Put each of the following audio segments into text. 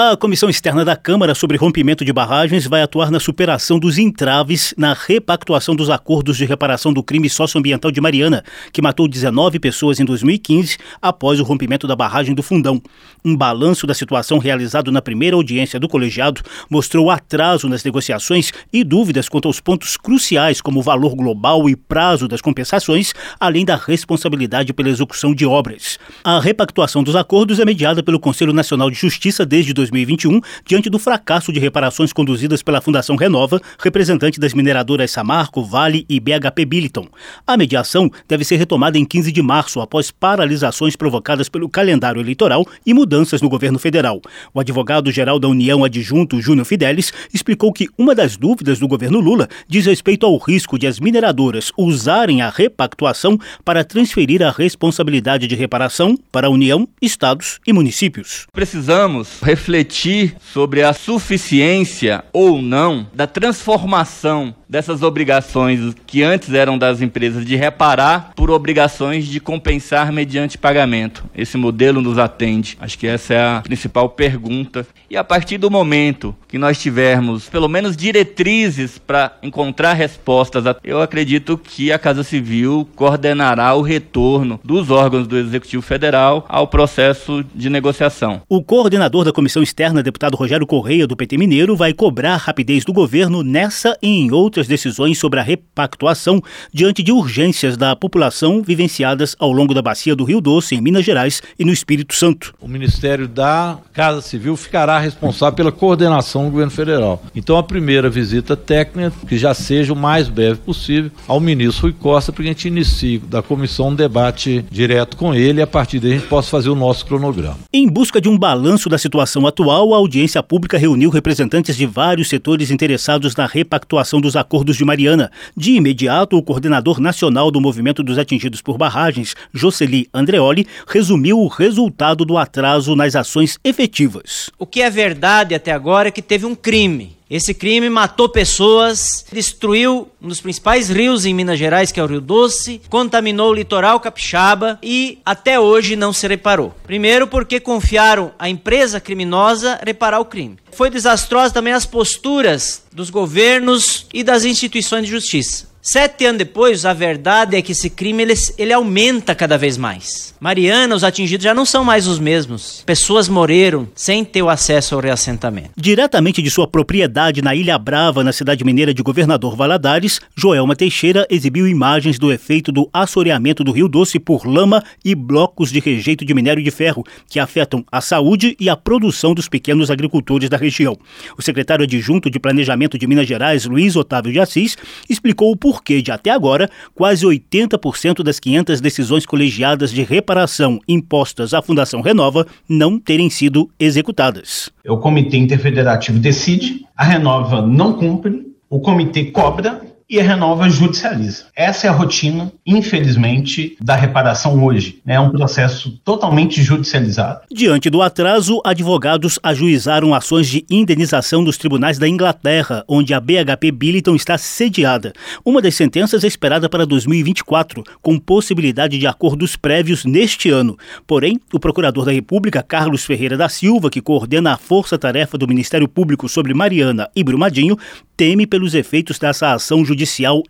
A Comissão Externa da Câmara sobre rompimento de barragens vai atuar na superação dos entraves na repactuação dos acordos de reparação do crime socioambiental de Mariana, que matou 19 pessoas em 2015 após o rompimento da barragem do Fundão. Um balanço da situação realizado na primeira audiência do colegiado mostrou atraso nas negociações e dúvidas quanto aos pontos cruciais, como o valor global e prazo das compensações, além da responsabilidade pela execução de obras. A repactuação dos acordos é mediada pelo Conselho Nacional de Justiça desde 2021, diante do fracasso de reparações conduzidas pela Fundação Renova, representante das mineradoras Samarco, Vale e BHP Billiton. A mediação deve ser retomada em 15 de março, após paralisações provocadas pelo calendário eleitoral e mudanças no governo federal. O advogado-geral da União Adjunto, Júnior Fidelis, explicou que uma das dúvidas do governo Lula diz respeito ao risco de as mineradoras usarem a repactuação para transferir a responsabilidade de reparação para a União, estados e municípios. Precisamos refletir refletir sobre a suficiência ou não da transformação dessas obrigações que antes eram das empresas de reparar por obrigações de compensar mediante pagamento. Esse modelo nos atende. Acho que essa é a principal pergunta. E a partir do momento que nós tivermos pelo menos diretrizes para encontrar respostas, eu acredito que a Casa Civil coordenará o retorno dos órgãos do Executivo Federal ao processo de negociação. O coordenador da Comissão Externa, deputado Rogério Correia, do PT Mineiro, vai cobrar rapidez do governo nessa e em outras outras decisões sobre a repactuação diante de urgências da população vivenciadas ao longo da bacia do Rio Doce, em Minas Gerais e no Espírito Santo. O Ministério da Casa Civil ficará responsável pela coordenação do governo federal. Então, a primeira visita técnica, que já seja o mais breve possível, ao ministro Rui Costa, para que a gente inicie da comissão um debate direto com ele e a partir daí a gente possa fazer o nosso cronograma. Em busca de um balanço da situação atual, a audiência pública reuniu representantes de vários setores interessados na repactuação dos acordos de Mariana. De imediato, o coordenador nacional do Movimento dos Atingidos por Barragens, Jocely Andreoli, resumiu o resultado do atraso nas ações efetivas. O que é verdade até agora é que teve um crime esse crime matou pessoas, destruiu um dos principais rios em Minas Gerais, que é o Rio Doce, contaminou o litoral capixaba e até hoje não se reparou. Primeiro, porque confiaram à empresa criminosa reparar o crime. Foi desastrosa também as posturas dos governos e das instituições de justiça. Sete anos depois, a verdade é que esse crime ele, ele aumenta cada vez mais. Mariana, os atingidos já não são mais os mesmos. Pessoas morreram sem ter o acesso ao reassentamento. Diretamente de sua propriedade na Ilha Brava, na cidade mineira de Governador Valadares, Joelma Teixeira exibiu imagens do efeito do assoreamento do Rio Doce por lama e blocos de rejeito de minério de ferro, que afetam a saúde e a produção dos pequenos agricultores da região. O secretário adjunto de Planejamento de Minas Gerais, Luiz Otávio de Assis, explicou o porquê de até agora quase 80% das 500 decisões colegiadas de reparação impostas à Fundação Renova não terem sido executadas. O Comitê Interfederativo decide, a Renova não cumpre, o comitê cobra e Renova judicializa. Essa é a rotina, infelizmente, da reparação hoje. É um processo totalmente judicializado. Diante do atraso, advogados ajuizaram ações de indenização nos tribunais da Inglaterra, onde a BHP Billiton está sediada. Uma das sentenças é esperada para 2024, com possibilidade de acordos prévios neste ano. Porém, o procurador da República, Carlos Ferreira da Silva, que coordena a força-tarefa do Ministério Público sobre Mariana e Brumadinho, teme pelos efeitos dessa ação judicial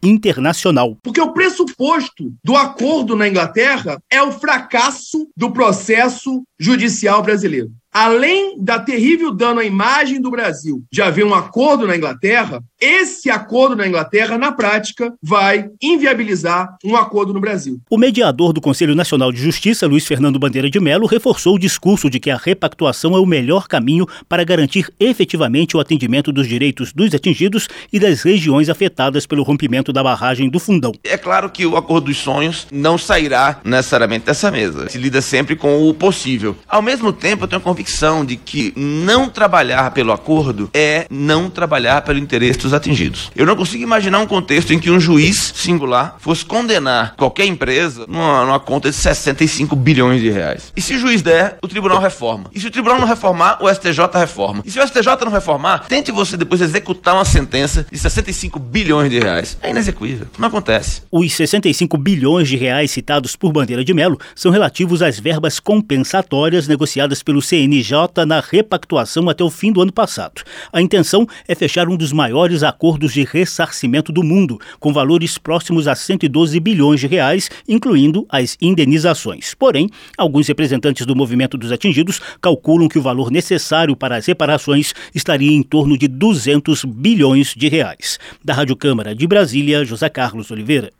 internacional. Porque o pressuposto do acordo na Inglaterra é o fracasso do processo judicial brasileiro além da terrível dano à imagem do Brasil de haver um acordo na Inglaterra, esse acordo na Inglaterra, na prática, vai inviabilizar um acordo no Brasil. O mediador do Conselho Nacional de Justiça, Luiz Fernando Bandeira de Mello, reforçou o discurso de que a repactuação é o melhor caminho para garantir efetivamente o atendimento dos direitos dos atingidos e das regiões afetadas pelo rompimento da barragem do Fundão. É claro que o acordo dos sonhos não sairá necessariamente dessa mesa. Se lida sempre com o possível. Ao mesmo tempo, eu tenho convicção de que não trabalhar pelo acordo é não trabalhar pelo interesse dos atingidos. Eu não consigo imaginar um contexto em que um juiz singular fosse condenar qualquer empresa numa, numa conta de 65 bilhões de reais. E se o juiz der, o tribunal reforma. E se o tribunal não reformar, o STJ reforma. E se o STJ não reformar, tente você depois executar uma sentença de 65 bilhões de reais. É inexequível. Não acontece. Os 65 bilhões de reais citados por Bandeira de Melo são relativos às verbas compensatórias negociadas pelo CNJ na repactuação até o fim do ano passado. A intenção é fechar um dos maiores acordos de ressarcimento do mundo, com valores próximos a 112 bilhões de reais, incluindo as indenizações. Porém, alguns representantes do movimento dos atingidos calculam que o valor necessário para as reparações estaria em torno de 200 bilhões de reais. Da Rádio Câmara de Brasília, José Carlos Oliveira.